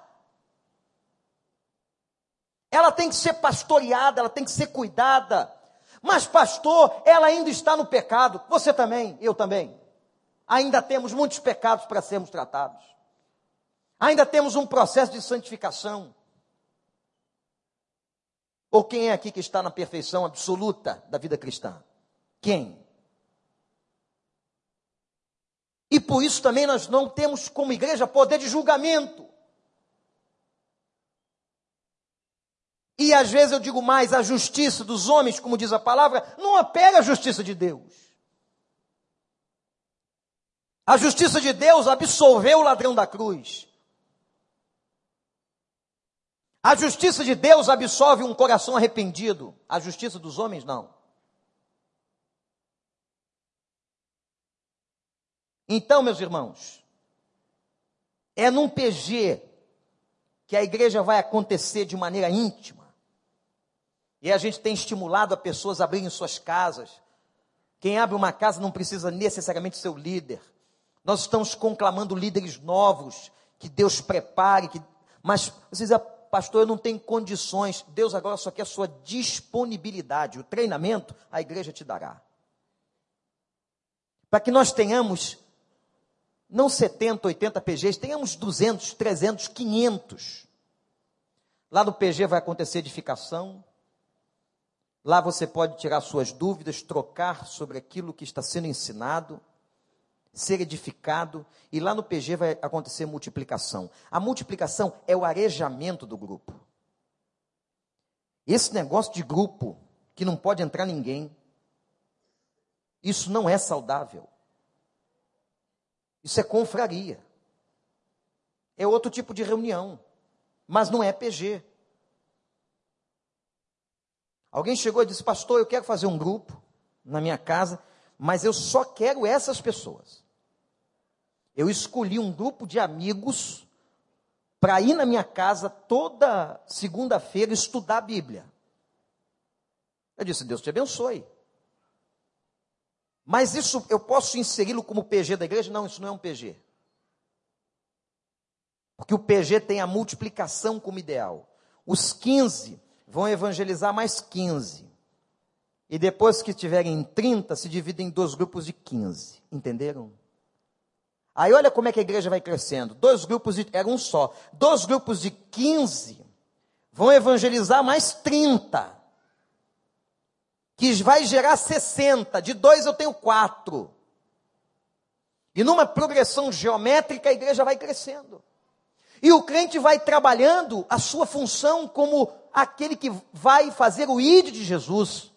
ela tem que ser pastoreada, ela tem que ser cuidada. Mas, pastor, ela ainda está no pecado. Você também, eu também. Ainda temos muitos pecados para sermos tratados. Ainda temos um processo de santificação. Ou quem é aqui que está na perfeição absoluta da vida cristã? Quem? E por isso também nós não temos como igreja poder de julgamento. E às vezes eu digo mais, a justiça dos homens, como diz a palavra, não opera a justiça de Deus. A justiça de Deus absolveu o ladrão da cruz. A justiça de Deus absolve um coração arrependido. A justiça dos homens, não. Então, meus irmãos, é num PG que a igreja vai acontecer de maneira íntima. E a gente tem estimulado a pessoas a abrirem suas casas. Quem abre uma casa não precisa necessariamente ser o líder. Nós estamos conclamando líderes novos que Deus prepare, que, mas ah, pastor, eu não tenho condições. Deus agora só quer a sua disponibilidade. O treinamento a igreja te dará. Para que nós tenhamos não 70, 80 PGs, tenhamos 200, 300, 500. Lá no PG vai acontecer edificação. Lá você pode tirar suas dúvidas, trocar sobre aquilo que está sendo ensinado, ser edificado. E lá no PG vai acontecer multiplicação. A multiplicação é o arejamento do grupo. Esse negócio de grupo, que não pode entrar ninguém, isso não é saudável. Isso é confraria. É outro tipo de reunião. Mas não é PG. Alguém chegou e disse: Pastor, eu quero fazer um grupo na minha casa, mas eu só quero essas pessoas. Eu escolhi um grupo de amigos para ir na minha casa toda segunda-feira estudar a Bíblia. Eu disse: Deus te abençoe. Mas isso eu posso inseri-lo como PG da igreja? Não, isso não é um PG. Porque o PG tem a multiplicação como ideal. Os 15 vão evangelizar mais 15. E depois que tiverem 30, se dividem em dois grupos de 15. Entenderam? Aí olha como é que a igreja vai crescendo. Dois grupos de. Era um só. Dois grupos de 15 vão evangelizar mais 30 que vai gerar 60. De dois eu tenho quatro. E numa progressão geométrica a igreja vai crescendo. E o crente vai trabalhando a sua função como aquele que vai fazer o id de Jesus.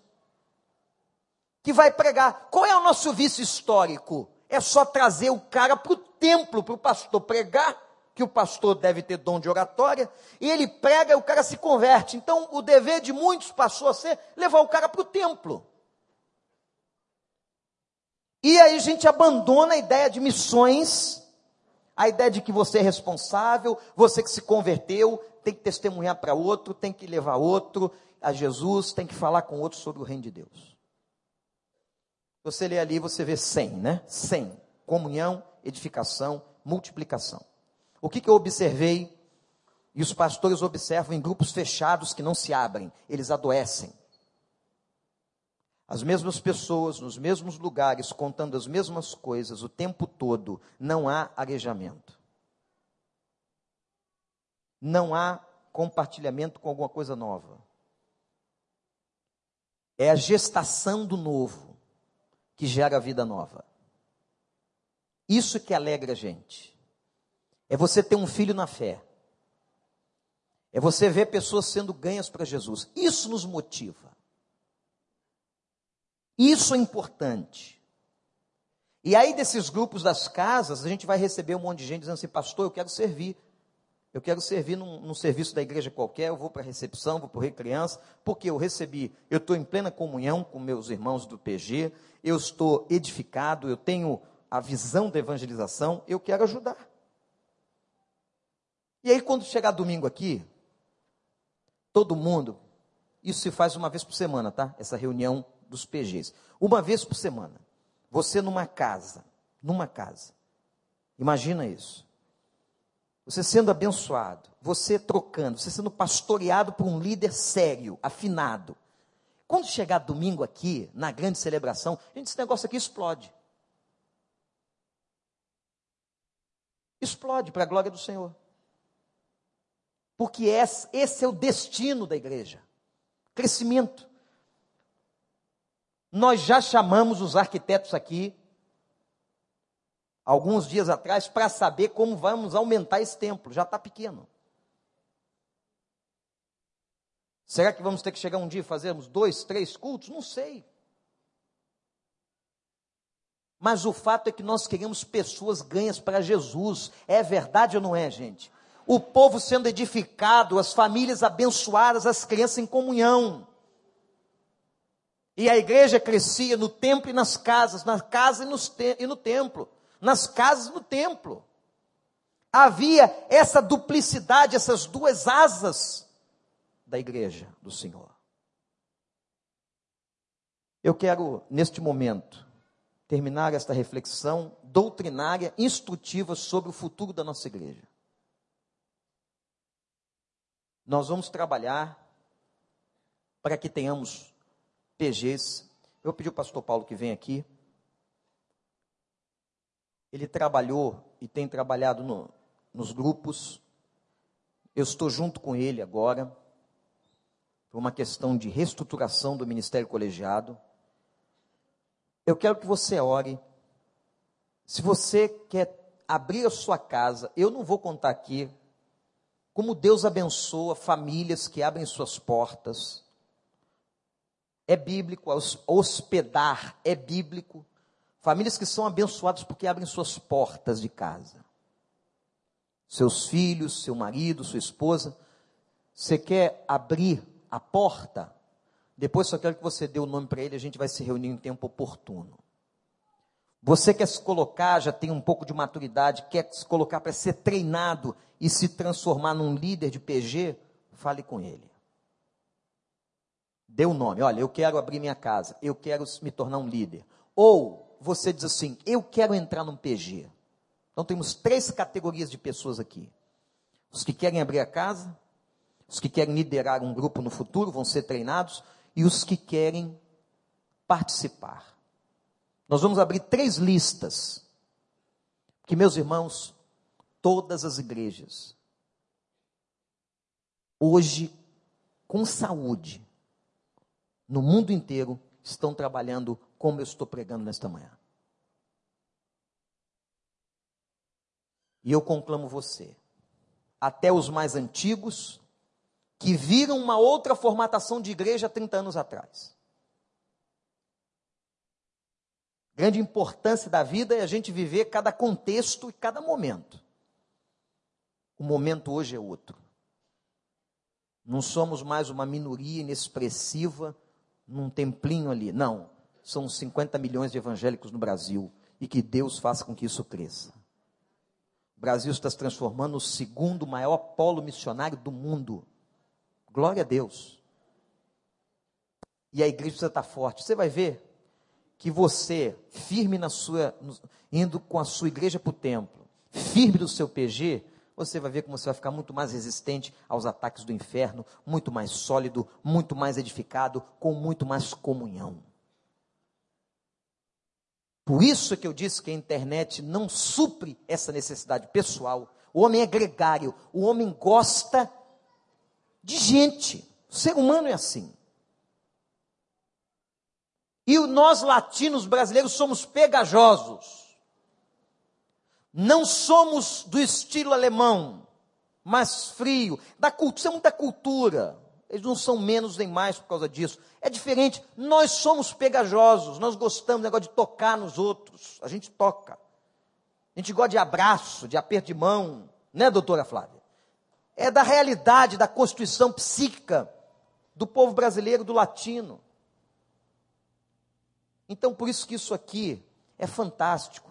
Que vai pregar. Qual é o nosso vício histórico? É só trazer o cara para o templo, para o pastor pregar que o pastor deve ter dom de oratória, e ele prega e o cara se converte. Então, o dever de muitos passou a ser levar o cara para o templo. E aí a gente abandona a ideia de missões, a ideia de que você é responsável, você que se converteu, tem que testemunhar para outro, tem que levar outro a Jesus, tem que falar com outro sobre o reino de Deus. Você lê ali, você vê 100, né? 100. Comunhão, edificação, multiplicação. O que, que eu observei? E os pastores observam em grupos fechados que não se abrem, eles adoecem. As mesmas pessoas, nos mesmos lugares, contando as mesmas coisas o tempo todo, não há arejamento. Não há compartilhamento com alguma coisa nova. É a gestação do novo que gera vida nova. Isso que alegra a gente. É você ter um filho na fé. É você ver pessoas sendo ganhas para Jesus. Isso nos motiva. Isso é importante. E aí, desses grupos das casas, a gente vai receber um monte de gente dizendo assim: Pastor, eu quero servir. Eu quero servir num, num serviço da igreja qualquer. Eu vou para a recepção, vou para o Recriança, porque eu recebi. Eu estou em plena comunhão com meus irmãos do PG. Eu estou edificado. Eu tenho a visão da evangelização. Eu quero ajudar. E aí, quando chegar domingo aqui, todo mundo, isso se faz uma vez por semana, tá? Essa reunião dos PGs. Uma vez por semana. Você numa casa, numa casa. Imagina isso. Você sendo abençoado, você trocando, você sendo pastoreado por um líder sério, afinado. Quando chegar domingo aqui, na grande celebração, gente, esse negócio aqui explode. Explode para a glória do Senhor. Porque esse é o destino da igreja crescimento. Nós já chamamos os arquitetos aqui, alguns dias atrás, para saber como vamos aumentar esse templo. Já está pequeno. Será que vamos ter que chegar um dia e fazermos dois, três cultos? Não sei. Mas o fato é que nós queremos pessoas ganhas para Jesus. É verdade ou não é, gente? o povo sendo edificado, as famílias abençoadas, as crianças em comunhão. E a igreja crescia no templo e nas casas, na casa e, e no templo, nas casas no templo. Havia essa duplicidade, essas duas asas da igreja do Senhor. Eu quero, neste momento, terminar esta reflexão doutrinária, instrutiva sobre o futuro da nossa igreja. nós vamos trabalhar para que tenhamos PGs. Eu pedi ao pastor Paulo que venha aqui. Ele trabalhou e tem trabalhado no, nos grupos. Eu estou junto com ele agora, por uma questão de reestruturação do ministério colegiado. Eu quero que você ore. Se você quer abrir a sua casa, eu não vou contar aqui como Deus abençoa famílias que abrem suas portas. É bíblico, hospedar é bíblico. Famílias que são abençoadas porque abrem suas portas de casa. Seus filhos, seu marido, sua esposa. Você quer abrir a porta? Depois só quero que você dê o nome para ele, a gente vai se reunir em tempo oportuno. Você quer se colocar, já tem um pouco de maturidade, quer se colocar para ser treinado e se transformar num líder de PG? Fale com ele. Dê o um nome. Olha, eu quero abrir minha casa, eu quero me tornar um líder. Ou você diz assim: eu quero entrar num PG. Então temos três categorias de pessoas aqui: os que querem abrir a casa, os que querem liderar um grupo no futuro, vão ser treinados, e os que querem participar. Nós vamos abrir três listas. Que, meus irmãos, todas as igrejas, hoje, com saúde, no mundo inteiro, estão trabalhando como eu estou pregando nesta manhã. E eu conclamo você, até os mais antigos, que viram uma outra formatação de igreja 30 anos atrás. grande importância da vida é a gente viver cada contexto e cada momento. O momento hoje é outro. Não somos mais uma minoria inexpressiva num templinho ali. Não. São 50 milhões de evangélicos no Brasil. E que Deus faça com que isso cresça. O Brasil está se transformando no segundo maior polo missionário do mundo. Glória a Deus. E a igreja precisa estar forte. Você vai ver que você, firme na sua, indo com a sua igreja para o templo, firme no seu PG, você vai ver como você vai ficar muito mais resistente aos ataques do inferno, muito mais sólido, muito mais edificado, com muito mais comunhão. Por isso que eu disse que a internet não supre essa necessidade pessoal. O homem é gregário, o homem gosta de gente. O ser humano é assim. E nós latinos brasileiros somos pegajosos. Não somos do estilo alemão, mais frio, da cultura, somos da cultura. Eles não são menos nem mais por causa disso. É diferente. Nós somos pegajosos. Nós gostamos do negócio de tocar nos outros. A gente toca. A gente gosta de abraço, de aperto de mão. Né, doutora Flávia? É da realidade, da constituição psíquica do povo brasileiro, do latino. Então, por isso que isso aqui é fantástico.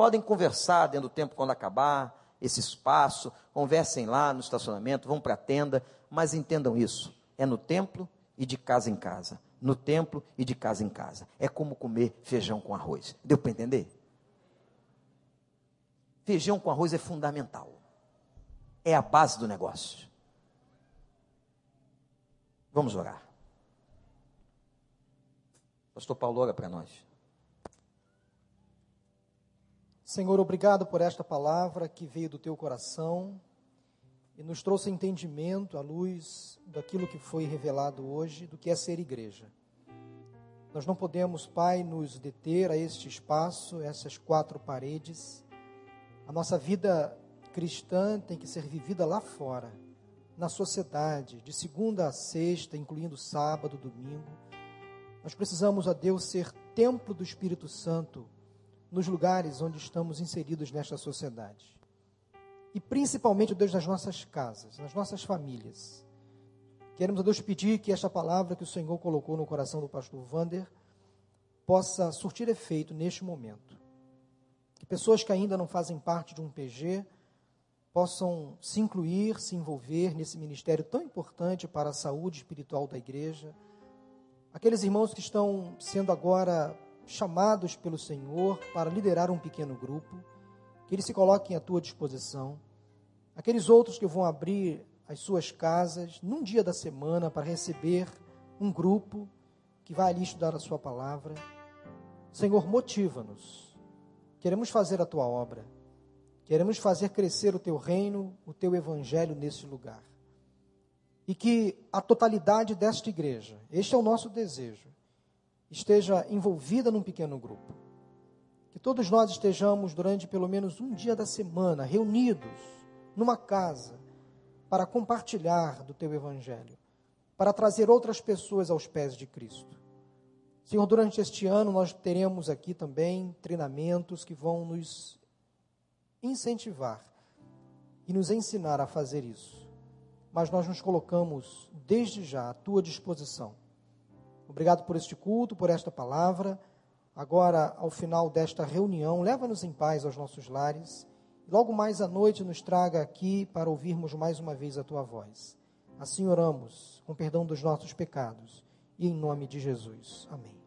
Podem conversar dentro do tempo quando acabar, esse espaço, conversem lá no estacionamento, vão para a tenda, mas entendam isso: é no templo e de casa em casa. No templo e de casa em casa. É como comer feijão com arroz. Deu para entender? Feijão com arroz é fundamental. É a base do negócio. Vamos orar. Pastor Paulo, ora para nós. Senhor, obrigado por esta palavra que veio do teu coração e nos trouxe entendimento à luz daquilo que foi revelado hoje, do que é ser igreja. Nós não podemos, Pai, nos deter a este espaço, essas quatro paredes. A nossa vida cristã tem que ser vivida lá fora, na sociedade, de segunda a sexta, incluindo sábado, domingo nós precisamos, a Deus, ser templo do Espírito Santo nos lugares onde estamos inseridos nesta sociedade. E principalmente, Deus, nas nossas casas, nas nossas famílias. Queremos a Deus pedir que esta palavra que o Senhor colocou no coração do pastor Vander possa surtir efeito neste momento. Que pessoas que ainda não fazem parte de um PG possam se incluir, se envolver nesse ministério tão importante para a saúde espiritual da igreja aqueles irmãos que estão sendo agora chamados pelo Senhor para liderar um pequeno grupo, que eles se coloquem à tua disposição. Aqueles outros que vão abrir às suas casas, num dia da semana, para receber um grupo que vai ali estudar a Sua palavra. Senhor, motiva-nos. Queremos fazer a Tua obra. Queremos fazer crescer o Teu reino, o Teu evangelho nesse lugar. E que a totalidade desta igreja, este é o nosso desejo, esteja envolvida num pequeno grupo. Que todos nós estejamos durante pelo menos um dia da semana reunidos numa casa para compartilhar do teu evangelho, para trazer outras pessoas aos pés de Cristo. Senhor, durante este ano nós teremos aqui também treinamentos que vão nos incentivar e nos ensinar a fazer isso. Mas nós nos colocamos desde já à tua disposição. Obrigado por este culto, por esta palavra. Agora, ao final desta reunião, leva-nos em paz aos nossos lares. Logo mais à noite, nos traga aqui para ouvirmos mais uma vez a tua voz. Assim oramos, com perdão dos nossos pecados e em nome de Jesus. Amém.